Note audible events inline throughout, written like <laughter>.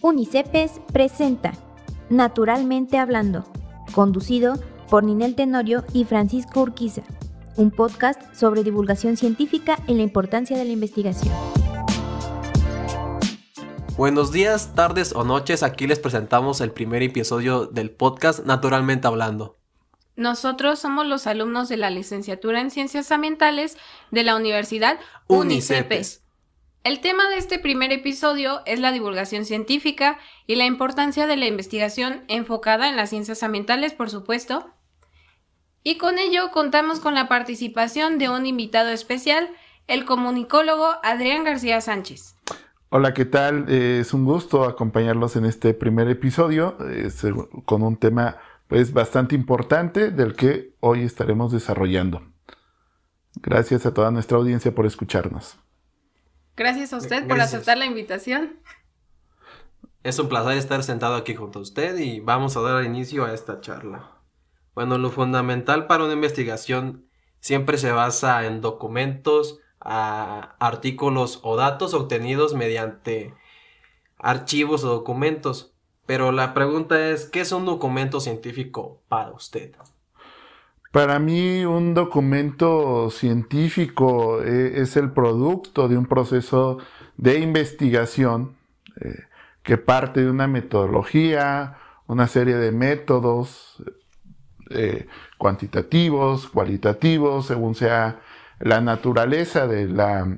Unicepes presenta Naturalmente Hablando, conducido por Ninel Tenorio y Francisco Urquiza, un podcast sobre divulgación científica y la importancia de la investigación. Buenos días, tardes o noches, aquí les presentamos el primer episodio del podcast Naturalmente Hablando. Nosotros somos los alumnos de la licenciatura en Ciencias Ambientales de la Universidad Unicepes. El tema de este primer episodio es la divulgación científica y la importancia de la investigación enfocada en las ciencias ambientales, por supuesto. Y con ello contamos con la participación de un invitado especial, el comunicólogo Adrián García Sánchez. Hola, ¿qué tal? Eh, es un gusto acompañarlos en este primer episodio con un tema pues bastante importante del que hoy estaremos desarrollando. Gracias a toda nuestra audiencia por escucharnos. Gracias a usted por aceptar la invitación. Es un placer estar sentado aquí junto a usted y vamos a dar inicio a esta charla. Bueno, lo fundamental para una investigación siempre se basa en documentos, artículos o datos obtenidos mediante archivos o documentos. Pero la pregunta es, ¿qué es un documento científico para usted? Para mí un documento científico eh, es el producto de un proceso de investigación eh, que parte de una metodología, una serie de métodos eh, cuantitativos, cualitativos, según sea la naturaleza de la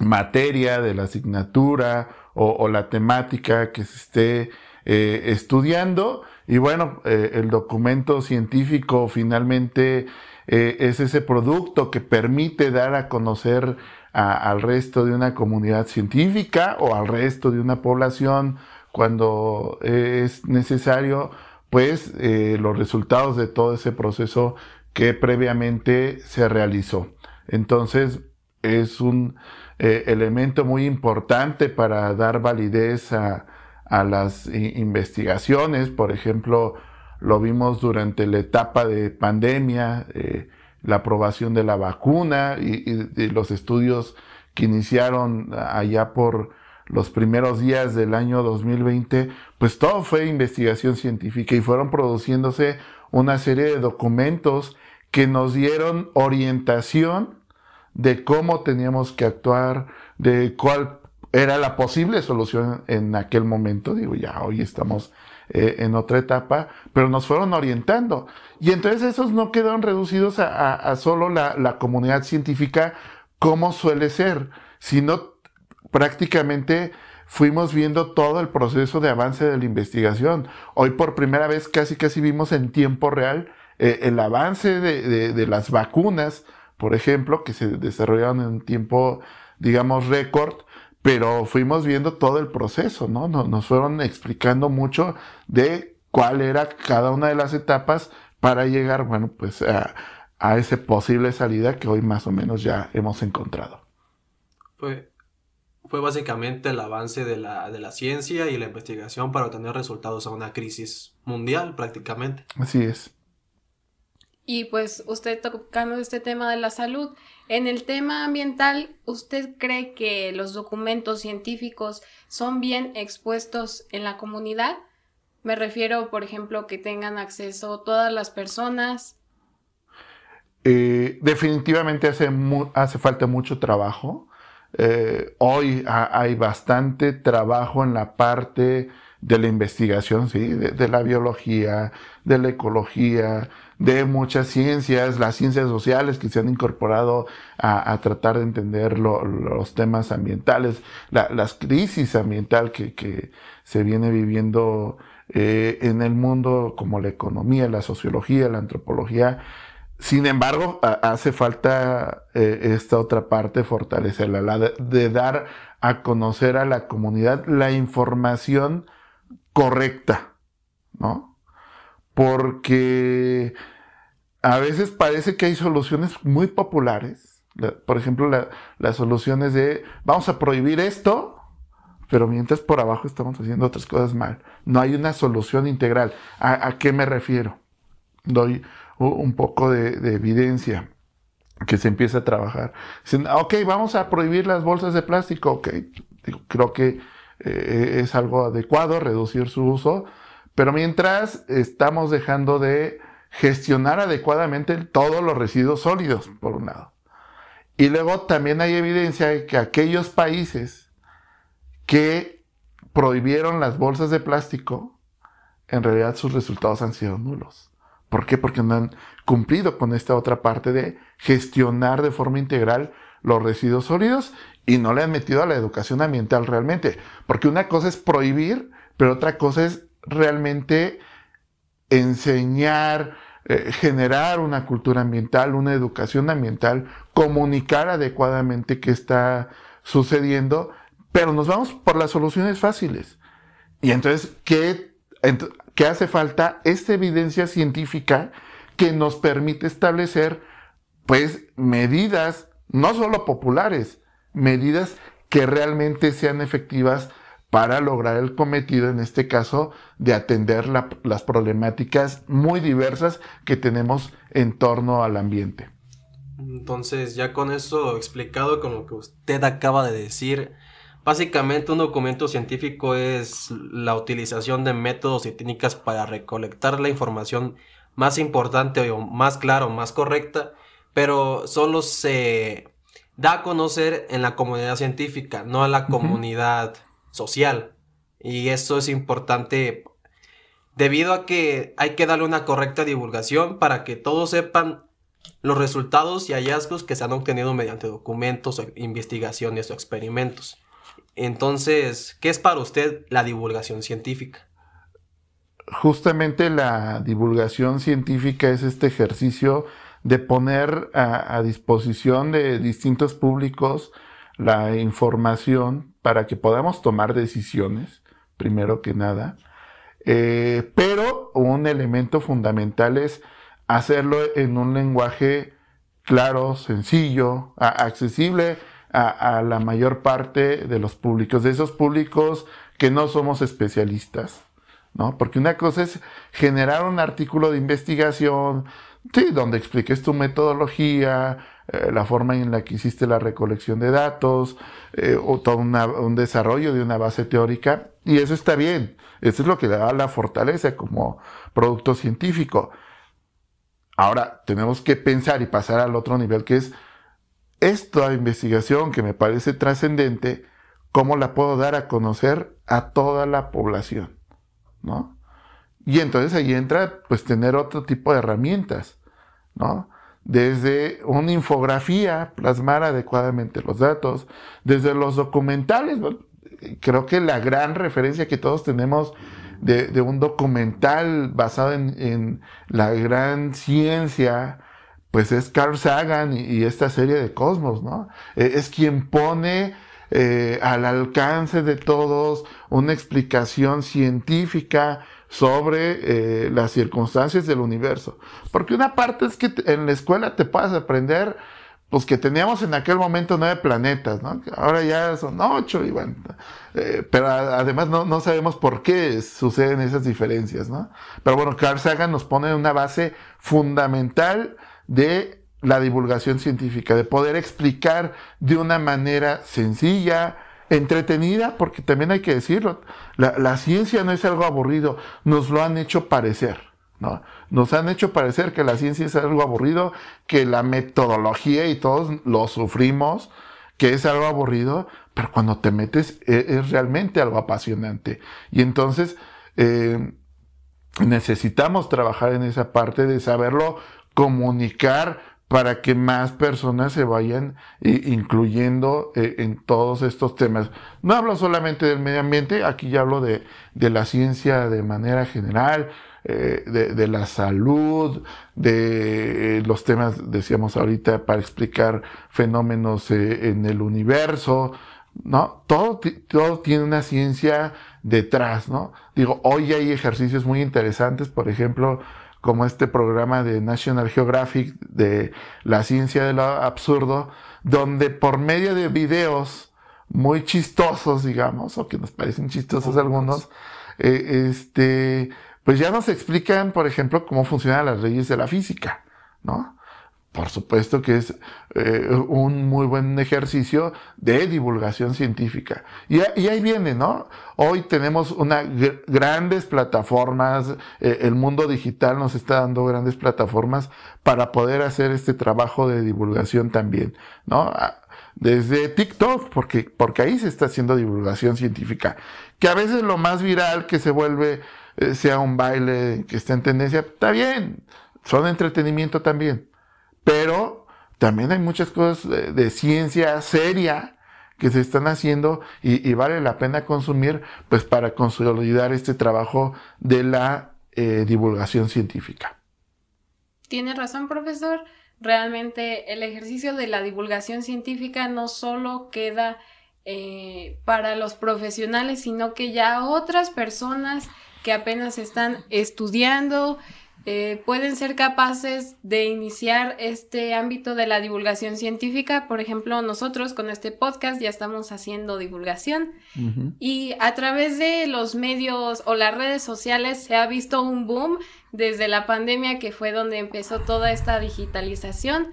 materia, de la asignatura o la temática que se esté eh, estudiando. Y bueno, eh, el documento científico finalmente eh, es ese producto que permite dar a conocer al resto de una comunidad científica o al resto de una población cuando es necesario, pues los resultados de todo ese proceso que previamente se realizó. Entonces, es un elemento muy importante para dar validez a, a las investigaciones, por ejemplo, lo vimos durante la etapa de pandemia, eh, la aprobación de la vacuna y, los estudios que iniciaron allá por los primeros días del año 2020, pues todo fue investigación científica y fueron produciéndose una serie de documentos que nos dieron orientación de cómo teníamos que actuar, de cuál era la posible solución en aquel momento. Digo, ya hoy estamos eh, en otra etapa, pero nos fueron orientando. Y entonces esos no quedaron reducidos a, solo la, comunidad científica como suele ser, sino prácticamente fuimos viendo todo el proceso de avance de la investigación. Hoy por primera vez casi casi vimos en tiempo real eh, el avance de, de, de las vacunas, por ejemplo, que se desarrollaron en un tiempo, digamos, récord pero fuimos viendo todo el proceso, ¿no? Nos, fueron explicando mucho de cuál era cada una de las etapas para llegar, bueno, pues a, a esa posible salida que hoy más o menos ya hemos encontrado. Fue, fue básicamente el avance de la, de la ciencia y la investigación para obtener resultados a una crisis mundial prácticamente. Así es. Y pues usted tocando este tema de la salud, en el tema ambiental, ¿usted cree que los documentos científicos son bien expuestos en la comunidad? Me refiero, por ejemplo, que tengan acceso todas las personas. Eh, definitivamente hace, hace, falta mucho trabajo. Eh, hoy hay bastante trabajo en la parte de la investigación, ¿sí? de, la biología, de la ecología, de muchas ciencias, las ciencias sociales que se han incorporado a, tratar de entender los temas ambientales, las crisis ambiental que, se viene viviendo eh, en el mundo, como la economía, la sociología, la antropología. Sin embargo, hace falta eh, esta otra parte, fortalecerla, la de dar a conocer a la comunidad la información correcta, ¿no? Porque a veces parece que hay soluciones muy populares. Por ejemplo, las soluciones de vamos a prohibir esto, pero mientras por abajo estamos haciendo otras cosas mal. No hay una solución integral. ¿A, qué me refiero? Doy un poco de, evidencia que se empieza a trabajar. Dicen, ok, vamos a prohibir las bolsas de plástico. Ok, creo que eh, es algo adecuado reducir su uso, pero mientras estamos dejando de gestionar adecuadamente todos los residuos sólidos, por un lado. Y luego también hay evidencia de que aquellos países que prohibieron las bolsas de plástico, en realidad sus resultados han sido nulos. ¿Por qué? Porque no han cumplido con esta otra parte de gestionar de forma integral los residuos sólidos y no le han metido a la educación ambiental realmente. Porque una cosa es prohibir, pero otra cosa es realmente enseñar, eh, generar una cultura ambiental, una educación ambiental, comunicar adecuadamente qué está sucediendo, pero nos vamos por las soluciones fáciles. Y entonces, ¿qué, qué hace falta? Esta evidencia científica que nos permite establecer, pues, medidas, no solo populares, medidas que realmente sean efectivas para lograr el cometido, en este caso, de atender las problemáticas muy diversas que tenemos en torno al ambiente. Entonces, ya con eso explicado con lo que usted acaba de decir, básicamente un documento científico es la utilización de métodos y técnicas para recolectar la información más importante o más clara o más correcta, pero solo se da a conocer en la comunidad científica, no a la comunidad social. Y eso es importante debido a que hay que darle una correcta divulgación para que todos sepan los resultados y hallazgos que se han obtenido mediante documentos, investigaciones o experimentos. Entonces, ¿qué es para usted la divulgación científica? Justamente la divulgación científica es este ejercicio de poner a, a disposición de distintos públicos la información para que podamos tomar decisiones, primero que nada. Eh, pero un elemento fundamental es hacerlo en un lenguaje claro, sencillo, accesible a, la mayor parte de los públicos, de esos públicos que no somos especialistas, ¿no? Porque una cosa es generar un artículo de investigación, sí, donde expliques tu metodología, eh, la forma en la que hiciste la recolección de datos, eh, o todo un desarrollo de una base teórica, y eso está bien. Eso es lo que le da la fortaleza como producto científico. Ahora tenemos que pensar y pasar al otro nivel, que es esta investigación que me parece trascendente, ¿cómo la puedo dar a conocer a toda la población? ¿No? Y entonces ahí entra, pues, tener otro tipo de herramientas, ¿no? Desde una infografía, plasmar adecuadamente los datos, desde los documentales. Creo que la gran referencia que todos tenemos de, un documental basado en, la gran ciencia, pues es Carl Sagan y, esta serie de Cosmos, ¿no? E, es quien pone eh, al alcance de todos una explicación científica sobre eh, las circunstancias del universo. Porque una parte es que en la escuela te puedas aprender, pues que teníamos en aquel momento nueve planetas, ¿no? Ahora ya son ocho y bueno, eh, pero además no, no, sabemos por qué suceden esas diferencias, ¿no? Pero bueno, Carl Sagan nos pone una base fundamental de la divulgación científica, de poder explicar de una manera sencilla, entretenida, porque también hay que decirlo, la, ciencia no es algo aburrido, nos lo han hecho parecer, ¿no? Nos han hecho parecer que la ciencia es algo aburrido, que la metodología y todos lo sufrimos, que es algo aburrido, pero cuando te metes es, es realmente algo apasionante. Y entonces eh, necesitamos trabajar en esa parte de saberlo comunicar para que más personas se vayan eh, incluyendo eh, en todos estos temas. No hablo solamente del medio ambiente, aquí ya hablo de, la ciencia de manera general, eh, de, la salud, de los temas, decíamos ahorita, para explicar fenómenos en el universo, ¿no? Todo, todo tiene una ciencia detrás, ¿no? Digo, hoy hay ejercicios muy interesantes, por ejemplo, como este programa de National Geographic de la ciencia de lo absurdo, donde por medio de videos muy chistosos, digamos, o que nos parecen chistosos algunos, eh, este, pues ya nos explican, por ejemplo, cómo funcionan las leyes de la física, ¿no? Por supuesto que es eh, un muy buen ejercicio de divulgación científica. Y, ahí viene, ¿no? Hoy tenemos una grandes plataformas, eh, el mundo digital nos está dando grandes plataformas para poder hacer este trabajo de divulgación también, ¿no? Ah, desde TikTok, porque, porque ahí se está haciendo divulgación científica, que a veces lo más viral que se vuelve eh, sea un baile que está en tendencia, está bien, son entretenimiento también pero también hay muchas cosas de, ciencia seria que se están haciendo y, vale la pena consumir pues para consolidar este trabajo de la eh, divulgación científica. Tiene razón, profesor. Realmente el ejercicio de la divulgación científica no solo queda eh, para los profesionales, sino que ya otras personas que apenas están estudiando, eh, pueden ser capaces de iniciar este ámbito de la divulgación científica. Por ejemplo, nosotros con este podcast ya estamos haciendo divulgación y a través de los medios o las redes sociales se ha visto un boom desde la pandemia que fue donde empezó toda esta digitalización.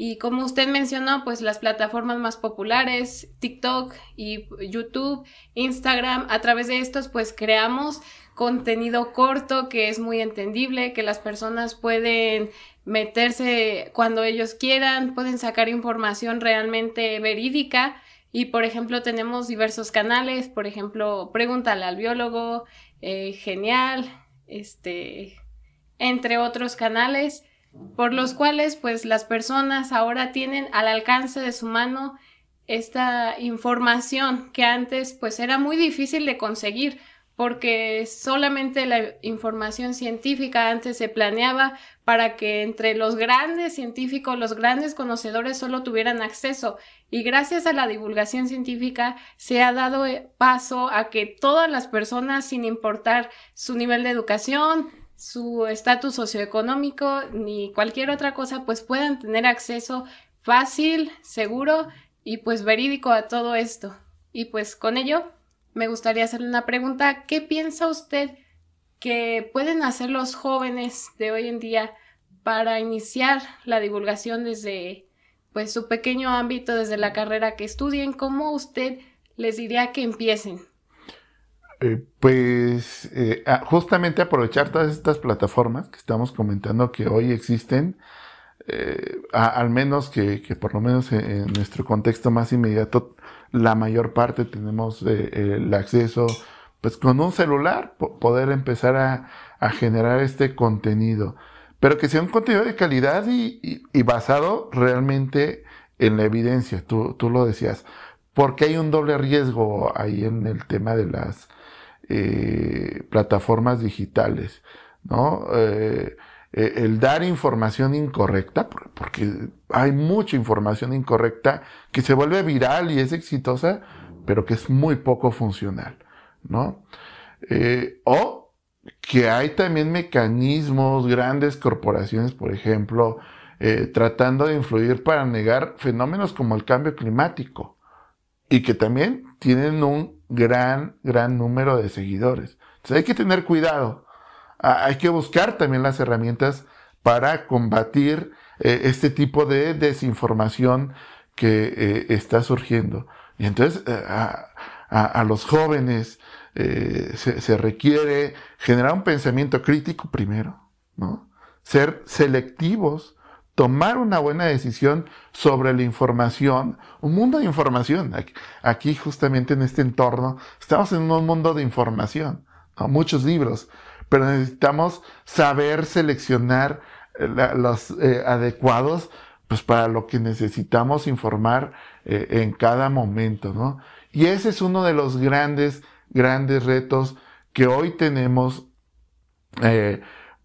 Y como usted mencionó, pues las plataformas más populares, TikTok y YouTube, Instagram, a través de estos pues creamos contenido corto que es muy entendible, que las personas pueden meterse cuando ellos quieran, pueden sacar información realmente verídica. Y por ejemplo tenemos diversos canales, por ejemplo, pregúntale al biólogo, eh, genial, este, entre otros canales por los cuales pues las personas ahora tienen al alcance de su mano esta información que antes pues era muy difícil de conseguir porque solamente la información científica antes se planeaba para que entre los grandes científicos, los grandes conocedores solo tuvieran acceso. Y gracias a la divulgación científica se ha dado eh, paso a que todas las personas, sin importar su nivel de educación, su estatus socioeconómico ni cualquier otra cosa, pues puedan tener acceso fácil, seguro y pues verídico a todo esto. Y pues con ello me gustaría hacerle una pregunta. ¿Qué piensa usted que pueden hacer los jóvenes de hoy en día para iniciar la divulgación desde pues su pequeño ámbito, desde la carrera que estudien? ¿Cómo usted les diría que empiecen? Eh, pues eh, justamente aprovechar todas estas plataformas que estamos comentando que hoy existen, eh, al menos que, que, por lo menos en nuestro contexto más inmediato la mayor parte tenemos eh, el acceso, pues con un celular, poder empezar a, generar este contenido, pero que sea un contenido de calidad y, basado realmente en la evidencia, tú, tú, lo decías, porque hay un doble riesgo ahí en el tema de las eh, plataformas digitales, ¿no? Eh, el dar información incorrecta, porque hay mucha información incorrecta que se vuelve viral y es exitosa, pero que es muy poco funcional, ¿no? Eh, o que hay también mecanismos, grandes corporaciones, por ejemplo, eh, tratando de influir para negar fenómenos como el cambio climático y que también tienen un gran, gran número de seguidores. Entonces hay que tener cuidado hay que buscar también las herramientas para combatir eh, este tipo de desinformación que eh, está surgiendo. Y entonces eh, a, los jóvenes se, se, requiere generar un pensamiento crítico primero, ¿no? Ser selectivos, tomar una buena decisión sobre la información, un mundo de información. Aquí, justamente en este entorno estamos en un mundo de información, muchos libros, pero necesitamos saber seleccionar eh, los eh, adecuados pues para lo que necesitamos informar eh, en cada momento, ¿no? Y ese es uno de los grandes, grandes retos que hoy tenemos,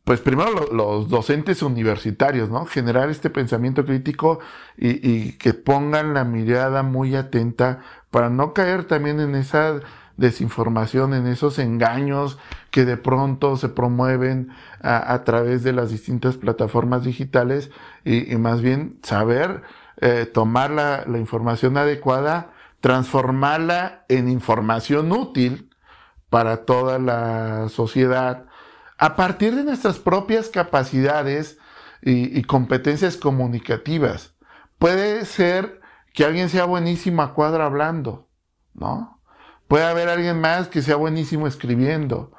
pues primero los docentes universitarios, ¿no? Generar este pensamiento crítico y, y que pongan la mirada muy atenta para no caer también en esa desinformación, en esos engaños que de pronto se promueven a, través de las distintas plataformas digitales y, más bien saber eh, tomar la, información adecuada, transformarla en información útil para toda la sociedad a partir de nuestras propias capacidades y, competencias comunicativas. Puede ser que alguien sea buenísimo a cuadro hablando, ¿no? Puede haber alguien más que sea buenísimo escribiendo,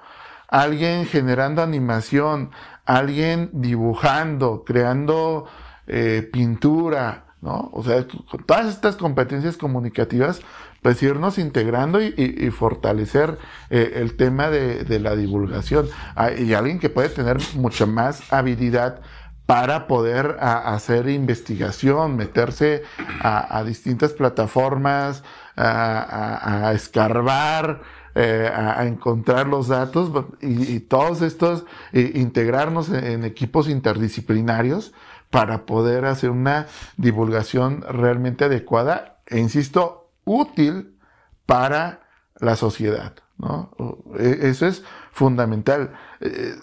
alguien generando animación, alguien dibujando, creando eh, pintura, ¿no? O sea, todas estas competencias comunicativas pues irnos integrando y, fortalecer eh, el tema de, la divulgación. Ah, y alguien que puede tener mucha más habilidad para poder hacer investigación, meterse a, distintas plataformas, a, escarbar, eh, a, encontrar los datos y, todos estos, eh, integrarnos en, equipos interdisciplinarios para poder hacer una divulgación realmente adecuada e insisto, útil para la sociedad. ¿no? E, eso es fundamental. Eh,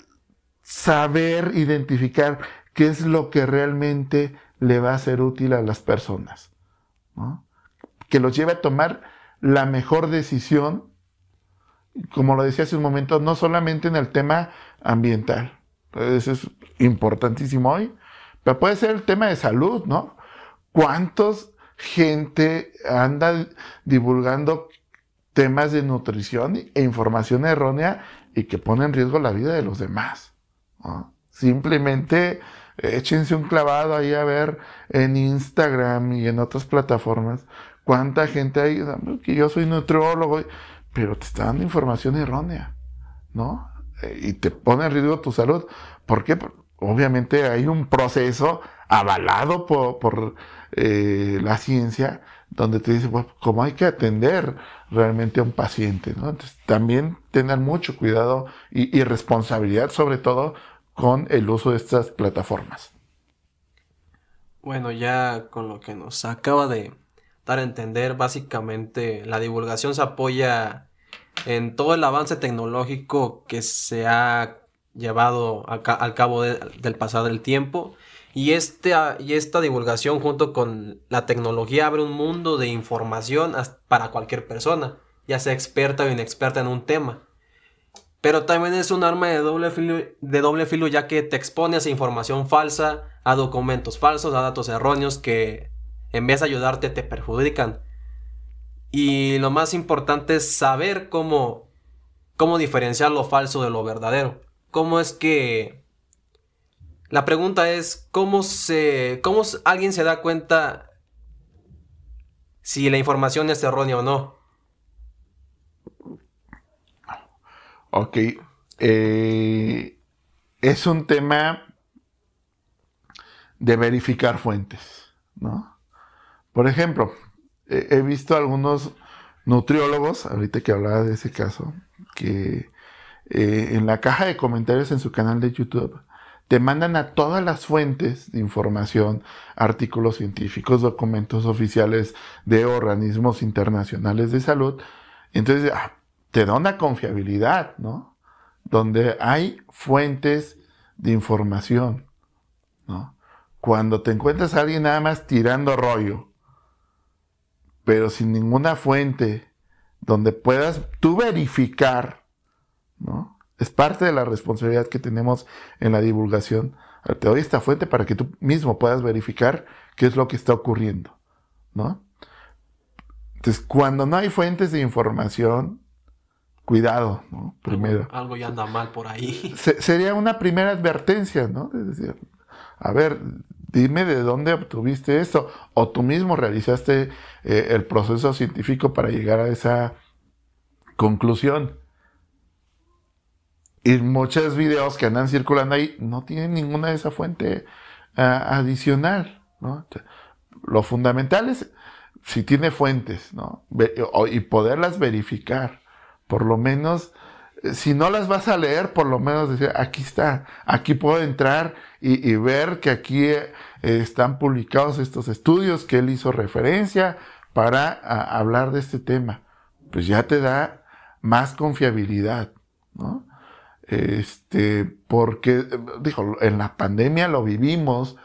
saber identificar qué es lo que realmente le va a ser útil a las personas. Que los lleve a tomar la mejor decisión, como lo decía hace un momento, no solamente en el tema ambiental. Eso es importantísimo hoy, pero puede ser el tema de salud, ¿no? ¿Cuántos gente anda divulgando temas de nutrición e información errónea y que pone en riesgo la vida de los demás. Simplemente échense un clavado ahí a ver en Instagram y en otras plataformas cuánta gente hay, que yo soy nutriólogo, pero te está dando información errónea, ¿no? Eh, y te pone en riesgo tu salud. ¿Por qué? Obviamente hay un proceso avalado por eh, la ciencia, donde te dice, bueno, cómo hay que atender realmente a un paciente, ¿no? Entonces, también tener mucho cuidado y, responsabilidad, sobre todo, con el uso de estas plataformas. Bueno, ya con lo que nos acaba de dar a entender, básicamente la divulgación se apoya en todo el avance tecnológico que se ha llevado al cabo del pasado del tiempo y, este, y esta divulgación junto con la tecnología abre un mundo de información para cualquier persona, ya sea experta o inexperta en un tema. Pero también es un arma de doble, filo, de doble filo ya que te expone a información falsa, a documentos falsos, a datos erróneos que en vez de ayudarte te perjudican. Y lo más importante es saber cómo, cómo diferenciar lo falso de lo verdadero. Cómo es que la pregunta es, ¿cómo, se, ¿cómo alguien se da cuenta si la información es errónea o no? Ok. Eh, es un tema de verificar fuentes, ¿no? Por ejemplo, he visto algunos nutriólogos, ahorita que hablaba de ese caso, que eh, en la caja de comentarios en su canal de YouTube te mandan a todas las fuentes de información, artículos científicos, documentos oficiales de organismos internacionales de salud. Entonces, ah, te da una confiabilidad, ¿no? Donde hay fuentes de información, ¿no? Cuando te encuentras a alguien nada más tirando rollo, pero sin ninguna fuente donde puedas tú verificar, ¿no? Es parte de la responsabilidad que tenemos en la divulgación. Te doy esta fuente para que tú mismo puedas verificar qué es lo que está ocurriendo, ¿no? Entonces, cuando no hay fuentes de información, cuidado, ¿no? Primero. Algo, ya anda mal por ahí. <laughs> sería una primera advertencia, ¿no? Es decir, a ver, dime de dónde obtuviste esto, o tú mismo realizaste eh, el proceso científico para llegar a esa conclusión. Y muchos videos que andan circulando ahí no tienen ninguna de esa fuente ah, adicional, ¿no? Lo fundamental es si tiene fuentes, ¿no? y poderlas verificar. Por lo menos, eh, si no las vas a leer, por lo menos decir, aquí está, aquí puedo entrar y, ver que aquí eh, están publicados estos estudios que él hizo referencia para hablar de este tema. Pues ya te da más confiabilidad, ¿no? Este, porque, dijo, en la pandemia lo vivimos,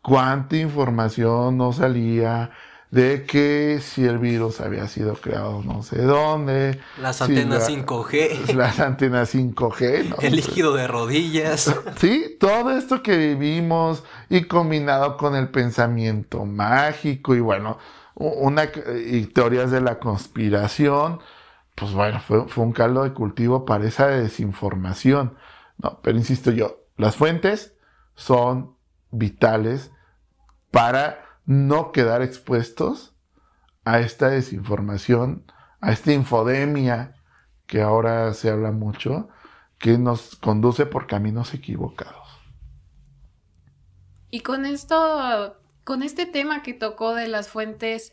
cuánta información no salía de que si el virus había sido creado no sé dónde. Las antenas 5G. <laughs> Las antenas 5G. <laughs> El líquido de rodillas. <laughs> Sí, todo esto que vivimos y combinado con el pensamiento mágico y bueno, una, y teorías de la conspiración, pues bueno, fue, fue un caldo de cultivo para esa desinformación. No, pero insisto yo, las fuentes son vitales para no quedar expuestos a esta desinformación, a esta infodemia que ahora se habla mucho, que nos conduce por caminos equivocados. Y con esto, con este tema que tocó de las fuentes,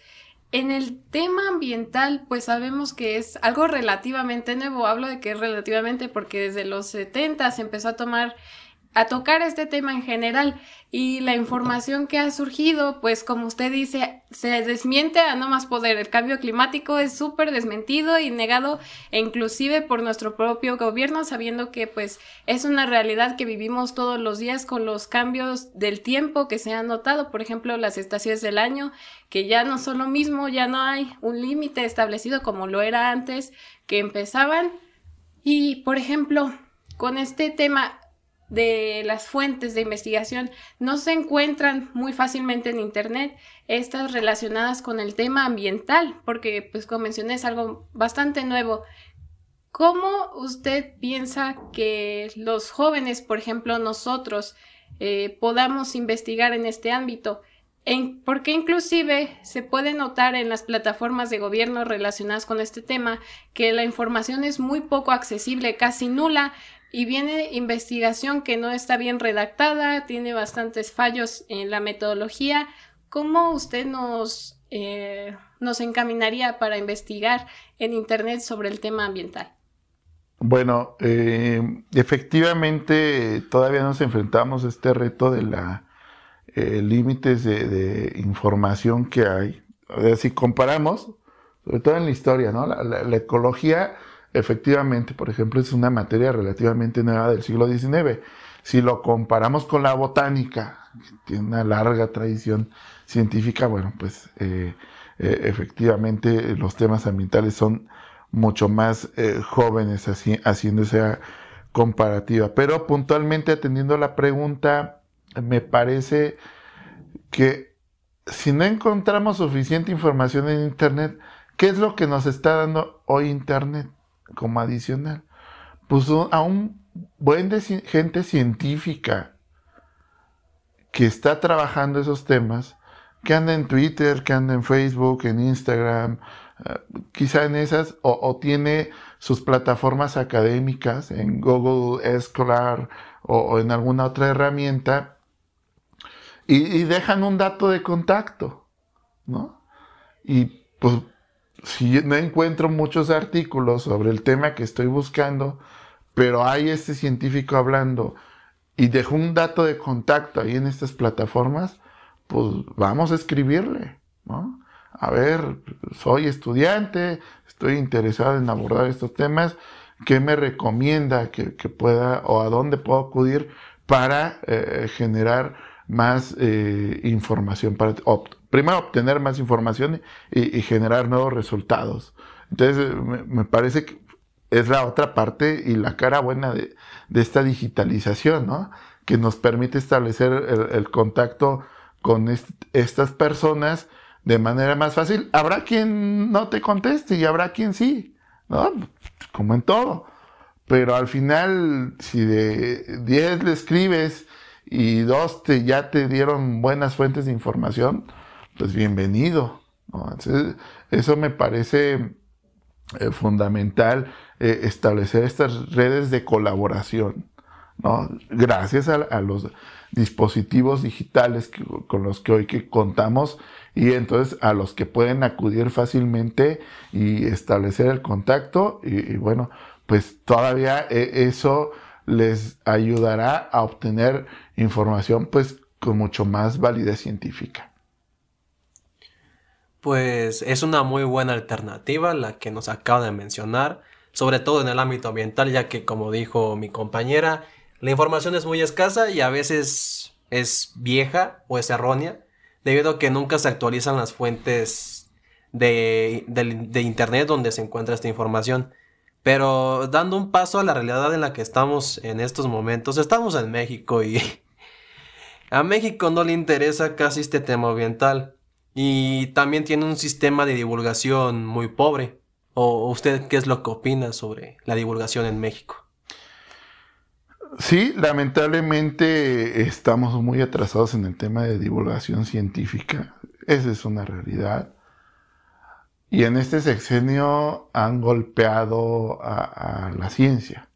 en el tema ambiental, pues sabemos que es algo relativamente nuevo. Hablo de que es relativamente porque desde los 70 se empezó a tomar a tocar este tema en general y la información que ha surgido, pues como usted dice, se desmiente a no más poder. El cambio climático es súper desmentido y negado e inclusive por nuestro propio gobierno, sabiendo que pues es una realidad que vivimos todos los días con los cambios del tiempo que se han notado, por ejemplo, las estaciones del año, que ya no son lo mismo, ya no hay un límite establecido como lo era antes, que empezaban. Y, por ejemplo, con este tema, de las fuentes de investigación no se encuentran muy fácilmente en Internet, estas relacionadas con el tema ambiental, porque pues como mencioné es algo bastante nuevo. ¿Cómo usted piensa que los jóvenes, por ejemplo nosotros, eh, podamos investigar en este ámbito? Porque inclusive se puede notar en las plataformas de gobierno relacionadas con este tema que la información es muy poco accesible, casi nula, y viene investigación que no está bien redactada, tiene bastantes fallos en la metodología. ¿Cómo usted nos, eh, nos encaminaría para investigar en Internet sobre el tema ambiental? Bueno, eh, efectivamente todavía nos enfrentamos a este reto de la eh, límites de, información que hay. si comparamos, sobre todo en la historia, ¿no? la ecología efectivamente, por ejemplo, es una materia relativamente nueva del siglo XIX. Si lo comparamos con la botánica, que tiene una larga tradición científica, bueno, pues eh, eh, efectivamente los temas ambientales son mucho más eh, jóvenes haciendo esa comparativa. Pero puntualmente atendiendo la pregunta, me parece que si no encontramos suficiente información en Internet, ¿qué es lo que nos está dando hoy Internet? Como adicional. Pues a un buen de gente científica que está trabajando esos temas, que anda en Twitter, que anda en Facebook, en Instagram, eh, quizá en esas, o, tiene sus plataformas académicas en Google Escolar o, en alguna otra herramienta, y, dejan un dato de contacto, ¿no? Y pues si no encuentro muchos artículos sobre el tema que estoy buscando, pero hay este científico hablando y dejó un dato de contacto ahí en estas plataformas, pues vamos a escribirle, ¿no? A ver, soy estudiante, estoy interesado en abordar estos temas, ¿qué me recomienda que, pueda o a dónde puedo acudir para eh, generar más eh, información, para primero obtener más información y, generar nuevos resultados. Entonces, me, parece que es la otra parte y la cara buena de, esta digitalización, ¿no? Que nos permite establecer el, contacto con estas personas de manera más fácil. Habrá quien no te conteste y habrá quien sí, ¿no? Como en todo. Pero al final, si de 10 le escribes y dos te, ya te dieron buenas fuentes de información, pues bienvenido. eso me parece eh, fundamental, eh, establecer estas redes de colaboración, ¿no? Gracias a, los dispositivos digitales con los que hoy que contamos y entonces a los que pueden acudir fácilmente y establecer el contacto y, bueno, pues todavía eh, eso les ayudará a obtener información pues con mucho más validez científica pues es una muy buena alternativa la que nos acaba de mencionar, sobre todo en el ámbito ambiental, ya que como dijo mi compañera, la información es muy escasa y a veces es vieja o es errónea. debido a que nunca se actualizan las fuentes de, de Internet donde se encuentra esta información. Pero dando un paso a la realidad en la que estamos en estos momentos, estamos en México y <laughs> a México no le interesa casi este tema ambiental y también tiene un sistema de divulgación muy pobre. ¿O usted qué es lo que opina sobre la divulgación en México? Sí, lamentablemente estamos muy atrasados en el tema de divulgación científica. Esa es una realidad. Y en este sexenio han golpeado a, la ciencia.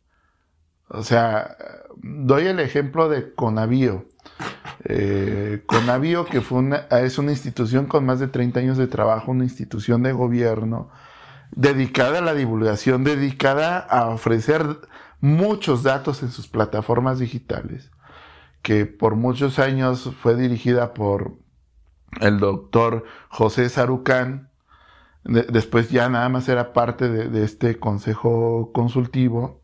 O sea, doy el ejemplo de Conavío. Eh, Conavío, que fue una, es una institución con más de 30 años de trabajo, una institución de gobierno dedicada a la divulgación, dedicada a ofrecer muchos datos en sus plataformas digitales, que por muchos años fue dirigida por el doctor José Sarucán, después ya nada más era parte de, este consejo consultivo.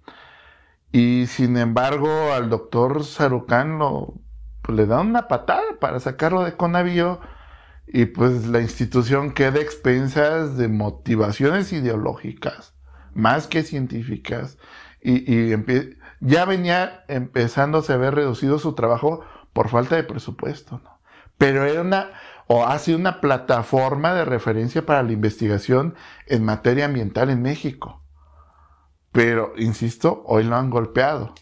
Y sin embargo, al doctor Sarucán lo, pues, le da una patada para sacarlo de Conavío. Y pues la institución queda expensas de motivaciones ideológicas, más que científicas. Y, ya venía empezándose a ver reducido su trabajo por falta de presupuesto. ¿no? Pero era una, o ha sido una plataforma de referencia para la investigación en materia ambiental en México. Pero, insisto, hoy lo han golpeado.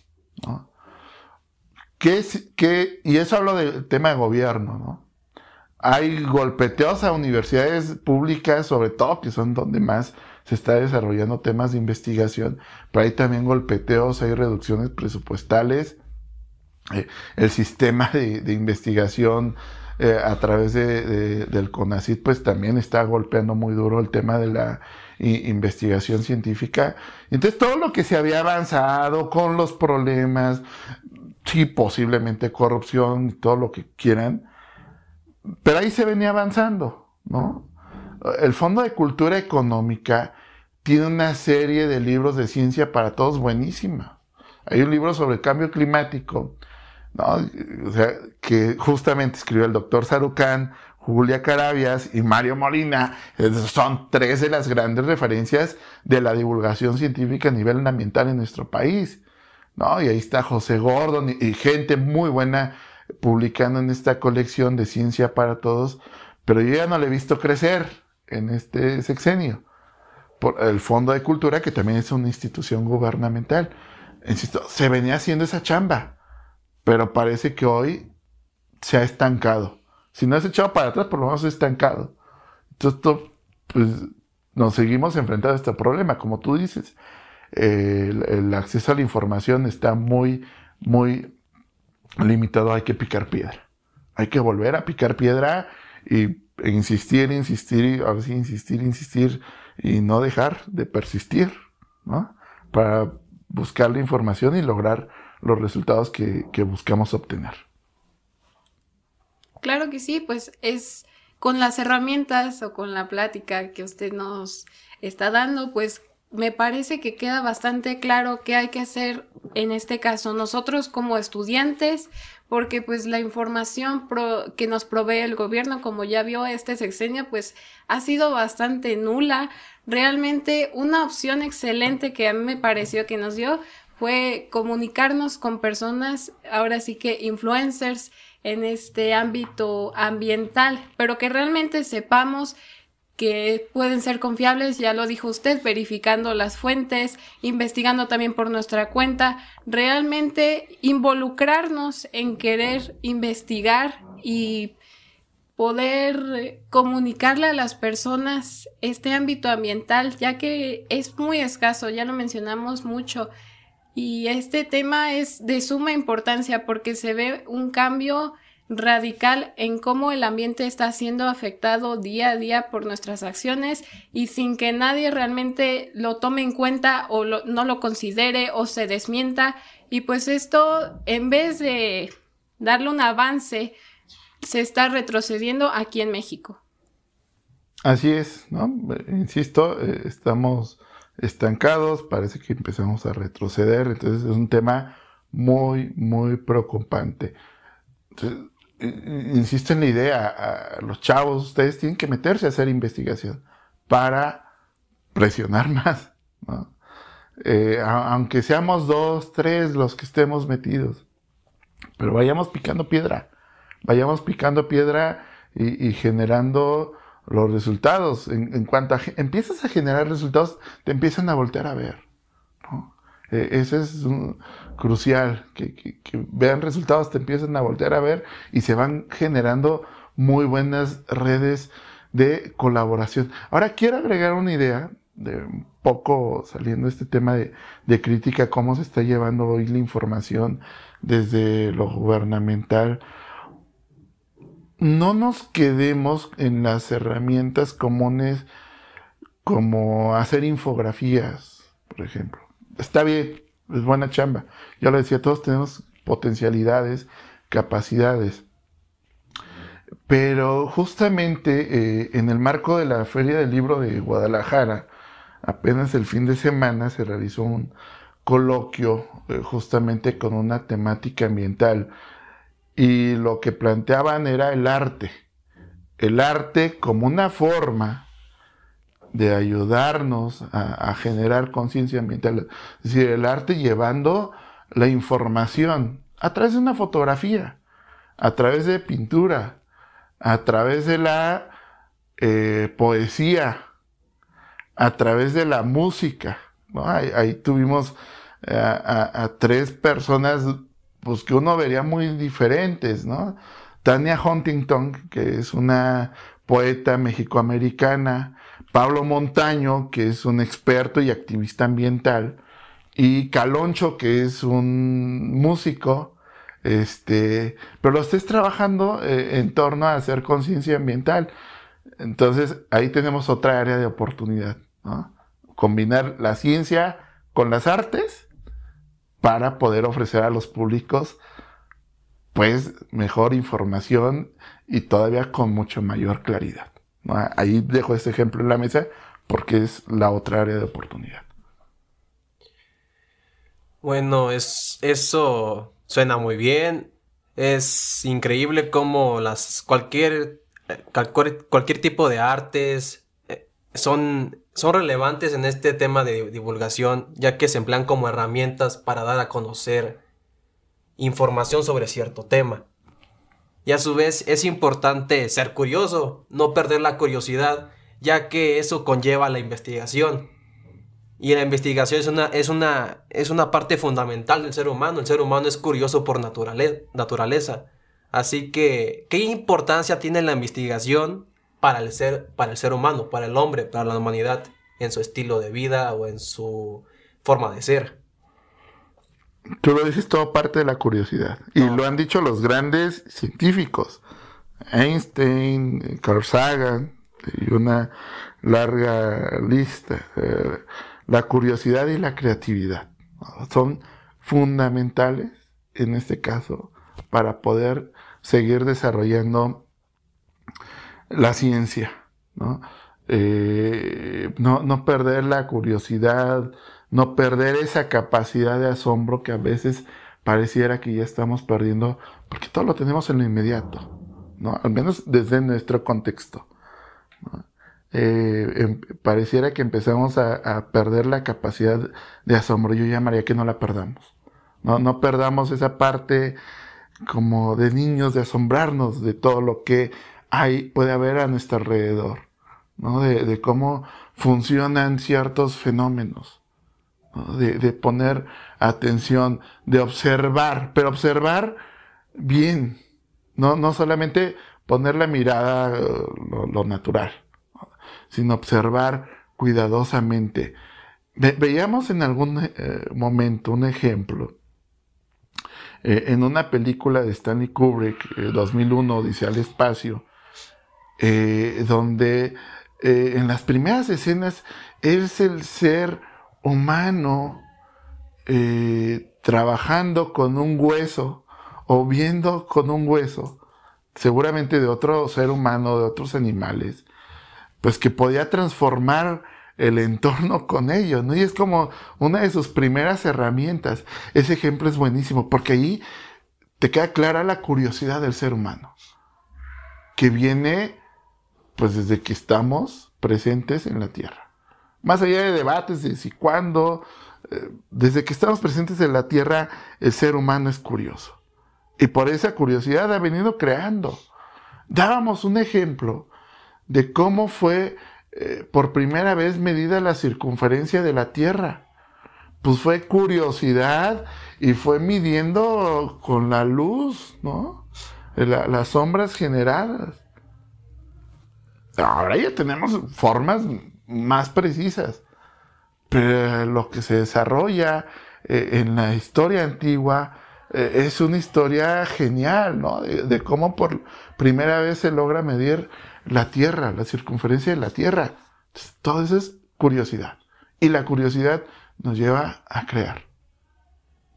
¿no? ¿Qué, y eso hablo del tema de gobierno, ¿no? Hay golpeteos a universidades públicas, sobre todo, que son donde más se está desarrollando temas de investigación, pero hay también golpeteos, hay reducciones presupuestales. Eh, el sistema de investigación eh, a través de, del CONACIT, pues también está golpeando muy duro el tema de la investigación científica. Entonces, todo lo que se había avanzado con los problemas, sí, posiblemente corrupción, todo lo que quieran, pero ahí se venía avanzando, ¿no? El Fondo de Cultura Económica tiene una serie de libros de ciencia para todos buenísima. Hay un libro sobre el cambio climático ¿no? O sea, que justamente escribió el doctor Sarucán, Julia Carabias y Mario Molina, son tres de las grandes referencias de la divulgación científica a nivel ambiental en nuestro país, ¿no? Y ahí está José Gordon y, gente muy buena publicando en esta colección de ciencia para todos, pero yo ya no le he visto crecer en este sexenio. Por el Fondo de Cultura, que también es una institución gubernamental. Insisto, se venía haciendo esa chamba pero parece que hoy se ha estancado. Si no es echado para atrás, por lo menos se ha estancado. Entonces, pues nos seguimos enfrentando a este problema. Como tú dices, el, acceso a la información está muy, muy limitado. Hay que picar piedra. Hay que volver a picar piedra y insistir, insistir, a si insistir, insistir y no dejar de persistir, ¿no? Para buscar la información y lograr los resultados que, buscamos obtener. Claro que sí, pues es con las herramientas o con la plática que usted nos está dando, pues me parece que queda bastante claro qué hay que hacer en este caso nosotros como estudiantes, porque pues la información que nos provee el gobierno, como ya vio este sexenio, pues ha sido bastante nula. Realmente una opción excelente que a mí me pareció que nos dio fue comunicarnos con personas, ahora sí que influencers en este ámbito ambiental, pero que realmente sepamos que pueden ser confiables, ya lo dijo usted, verificando las fuentes, investigando también por nuestra cuenta, realmente involucrarnos en querer investigar y poder comunicarle a las personas este ámbito ambiental, ya que es muy escaso, ya lo mencionamos mucho, y este tema es de suma importancia porque se ve un cambio radical en cómo el ambiente está siendo afectado día a día por nuestras acciones y sin que nadie realmente lo tome en cuenta o no lo considere o se desmienta. Y pues esto, en vez de darle un avance, se está retrocediendo aquí en México. Así es, ¿no? Insisto, eh, estamos estancados, parece que empezamos a retroceder, entonces es un tema muy, muy preocupante. Insisto en la idea, los chavos, ustedes tienen que meterse a hacer investigación para presionar <laughs> más, eh, aunque seamos dos, tres los que estemos metidos, pero vayamos picando piedra, vayamos picando piedra y, generando los resultados. En, cuanto empiezas a generar resultados, te empiezan a voltear a ver. Eh, ese es crucial, que, vean resultados, te empiezan a voltear a ver y se van generando muy buenas redes de colaboración. Ahora quiero agregar una idea, de un poco saliendo este tema de, de crítica, cómo se está llevando hoy la información desde lo gubernamental. No nos quedemos en las herramientas comunes como hacer infografías, por ejemplo está bien, es buena chamba. Ya lo decía, todos tenemos potencialidades, capacidades. Pero justamente eh, en el marco de la Feria del Libro de Guadalajara, apenas el fin de semana se realizó un coloquio eh, justamente con una temática ambiental y lo que planteaban era el arte, el arte como una forma de ayudarnos a, generar conciencia ambiental. Es decir, el arte llevando la información a través de una fotografía, a través de pintura, a través de la eh, poesía, a través de la música. Ahí, tuvimos a, tres personas pues, que uno vería muy diferentes, ¿no? Tania Huntington, que es una poeta mexicoamericana, Pablo Montaño, que es un experto y activista ambiental, y Caloncho, que es un músico, este, pero los estés trabajando eh, en torno a hacer conciencia ambiental. Entonces, ahí tenemos otra área de oportunidad, ¿no? Combinar la ciencia con las artes para poder ofrecer a los públicos, pues, mejor información y todavía con mucho mayor claridad. Ahí dejo este ejemplo en la mesa porque es la otra área de oportunidad. Bueno, es, eso suena muy bien. Es increíble cómo las cualquier, cualquier, tipo de artes eh, son, son relevantes en este tema de divulgación, ya que se emplean como herramientas para dar a conocer información sobre cierto tema. Y a su vez es importante ser curioso, no perder la curiosidad, ya que eso conlleva la investigación. Y la investigación es una, es una, es una parte fundamental del ser humano. El ser humano es curioso por naturaleza. Así que, ¿qué importancia tiene la investigación para el, ser, para el ser humano, para el hombre, para la humanidad, en su estilo de vida o en su forma de ser? Tú lo dices todo parte de la curiosidad. Y lo han dicho los grandes científicos. Einstein, Carl Sagan y una larga lista. Eh, la curiosidad y la creatividad son fundamentales en este caso para poder seguir desarrollando la ciencia. ¿no? Eh, no, no perder la curiosidad, no perder esa capacidad de asombro que a veces pareciera que ya estamos perdiendo, porque todo lo tenemos en lo inmediato, ¿no? Al menos desde nuestro contexto. Eh, em, pareciera que empezamos a, perder la capacidad de asombro. Yo llamaría que no la perdamos. No, no perdamos esa parte como de niños de asombrarnos de todo lo que hay, puede haber a nuestro alrededor, ¿no? de cómo funcionan ciertos fenómenos de, poner atención, de observar, pero observar bien, no, no solamente poner la mirada eh, lo, natural, sino observar cuidadosamente. veíamos en algún eh, momento un ejemplo eh, en una película de Stanley Kubrick, 2001, dice al espacio, donde en las primeras escenas es el ser humano eh, trabajando con un hueso o viendo con un hueso, seguramente de otro ser humano, de otros animales, pues que podía transformar el entorno con ellos, ¿no? Y es como una de sus primeras herramientas. Ese ejemplo es buenísimo porque ahí te queda clara la curiosidad del ser humano, que viene pues desde que estamos presentes en la Tierra. Más allá de debates de si cuándo, eh, desde que estamos presentes en la Tierra, el ser humano es curioso. Y por esa curiosidad ha venido creando. Dábamos un ejemplo de cómo fue eh, por primera vez medida la circunferencia de la Tierra. Pues fue curiosidad y fue midiendo con la luz, ¿no? las sombras generadas. Ahora ya tenemos formas más precisas. Pero lo que se desarrolla eh, en la historia antigua eh, es una historia genial, ¿no? De, cómo por primera vez se logra medir la Tierra, la circunferencia de la Tierra. todo eso es curiosidad. Y la curiosidad nos lleva a crear.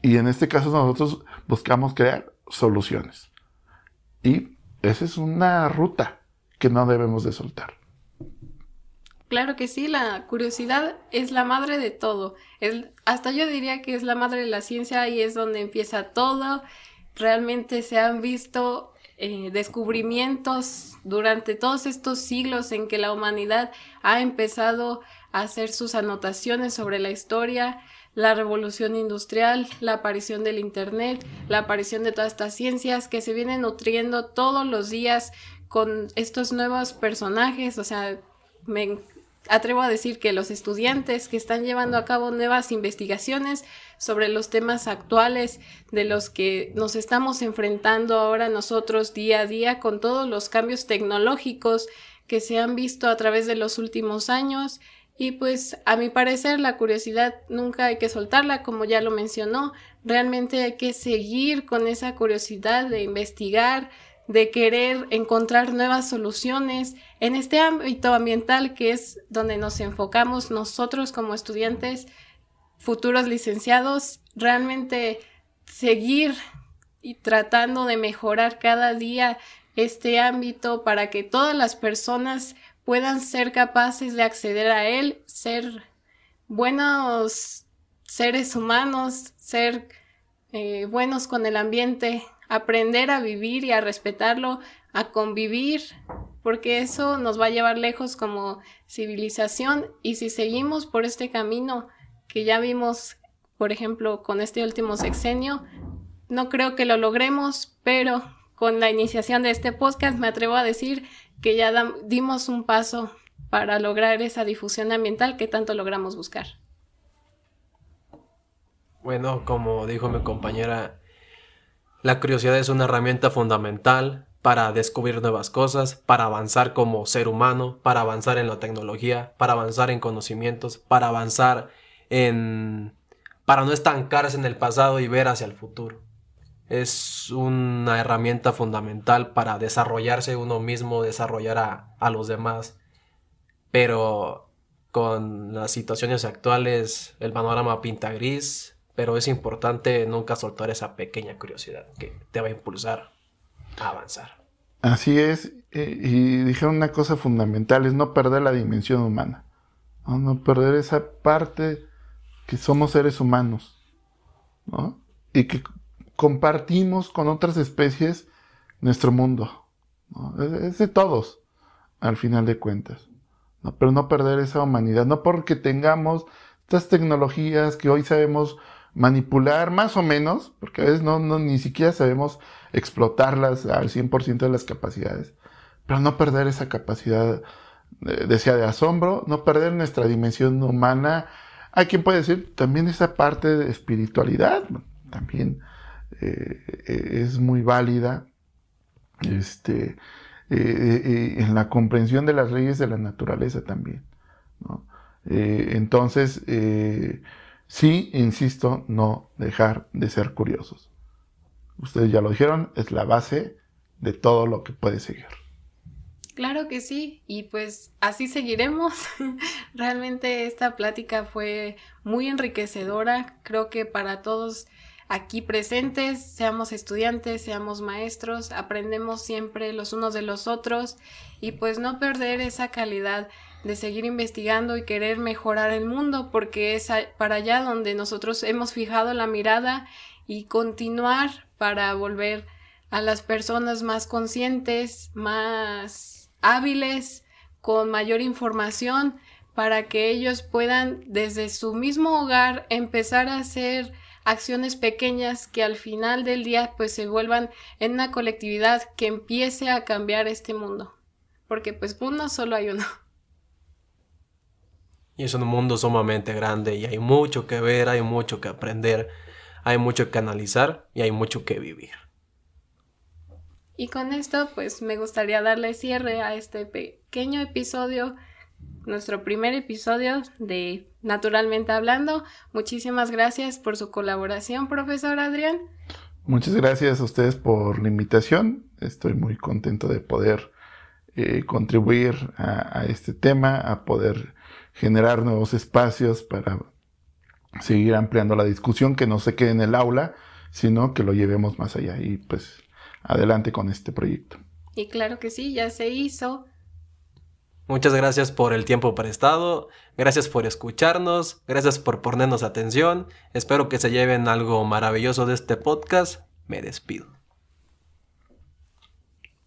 Y en este caso nosotros buscamos crear soluciones. Y esa es una ruta que no debemos de soltar. Claro que sí, la curiosidad es la madre de todo. hasta yo diría que es la madre de la ciencia y es donde empieza todo. Realmente se han visto eh, descubrimientos durante todos estos siglos en que la humanidad ha empezado a hacer sus anotaciones sobre la historia, la revolución industrial, la aparición del Internet, la aparición de todas estas ciencias que se vienen nutriendo todos los días con estos nuevos personajes, o sea, me atrevo a decir que los estudiantes que están llevando a cabo nuevas investigaciones sobre los temas actuales de los que nos estamos enfrentando ahora nosotros día a día con todos los cambios tecnológicos que se han visto a través de los últimos años. Y pues a mi parecer la curiosidad nunca hay que soltarla como ya lo mencionó. Realmente hay que seguir con esa curiosidad de investigar de querer encontrar nuevas soluciones en este ámbito ambiental que es donde nos enfocamos nosotros como estudiantes futuros licenciados, realmente seguir y tratando de mejorar cada día este ámbito para que todas las personas puedan ser capaces de acceder a él, ser buenos seres humanos, ser eh, buenos con el ambiente, aprender a vivir y a respetarlo, a convivir, porque eso nos va a llevar lejos como civilización y si seguimos por este camino que ya vimos, por ejemplo, con este último sexenio, no creo que lo logremos, pero con la iniciación de este podcast me atrevo a decir que ya dimos un paso para lograr esa difusión ambiental que tanto logramos buscar. Bueno, como dijo mi compañera, la curiosidad es una herramienta fundamental para descubrir nuevas cosas, para avanzar como ser humano, para avanzar en la tecnología, para avanzar en conocimientos, para avanzar en... para no estancarse en el pasado y ver hacia el futuro. Es una herramienta fundamental para desarrollarse uno mismo, desarrollar a, a los demás. Pero con las situaciones actuales el panorama pinta gris, pero es importante nunca soltar esa pequeña curiosidad que te va a impulsar a avanzar. Así es, eh, y dijeron una cosa fundamental, es no perder la dimensión humana, no, perder esa parte que somos seres humanos, ¿no? y que compartimos con otras especies nuestro mundo. Es, de todos, al final de cuentas. ¿no? Pero no perder esa humanidad, no porque tengamos estas tecnologías que hoy sabemos manipular más o menos, porque a veces no, ni siquiera sabemos explotarlas al 100% de las capacidades, pero no perder esa capacidad, decía, de asombro, no perder nuestra dimensión humana. Hay quien puede decir también esa parte de espiritualidad, también eh, es muy válida, este, eh, eh, en la comprensión de las leyes de la naturaleza también. entonces, Sí, insisto, no dejar de ser curiosos. Ustedes ya lo dijeron, es la base de todo lo que puede seguir. Claro que sí, y pues así seguiremos. <laughs> Realmente esta plática fue muy enriquecedora, creo que para todos aquí presentes, seamos estudiantes, seamos maestros, aprendemos siempre los unos de los otros y pues no perder esa calidad de seguir investigando y querer mejorar el mundo, porque es para allá donde nosotros hemos fijado la mirada y continuar para volver a las personas más conscientes, más hábiles, con mayor información, para que ellos puedan desde su mismo hogar empezar a hacer acciones pequeñas que al final del día pues se vuelvan en una colectividad que empiece a cambiar este mundo. Porque pues uno solo hay uno. Y es un mundo sumamente grande y hay mucho que ver, hay mucho que aprender, hay mucho que analizar y hay mucho que vivir. Y con esto, pues me gustaría darle cierre a este pequeño episodio, nuestro primer episodio de Naturalmente Hablando. Muchísimas gracias por su colaboración, profesor Adrián. Muchas gracias a ustedes por la invitación. Estoy muy contento de poder eh, contribuir a, a, este tema, a poder generar nuevos espacios para seguir ampliando la discusión, que no se quede en el aula, sino que lo llevemos más allá. Y pues adelante con este proyecto. Y claro que sí, ya se hizo. Muchas gracias por el tiempo prestado, gracias por escucharnos, gracias por ponernos atención. Espero que se lleven algo maravilloso de este podcast. Me despido.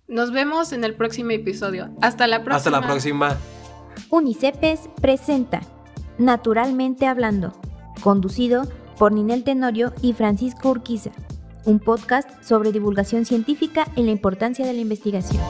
Nos vemos en el próximo episodio. Hasta la próxima. Hasta la próxima. Unicepes presenta Naturalmente Hablando, conducido por Ninel Tenorio y Francisco Urquiza un podcast sobre divulgación científica y la importancia de la investigación.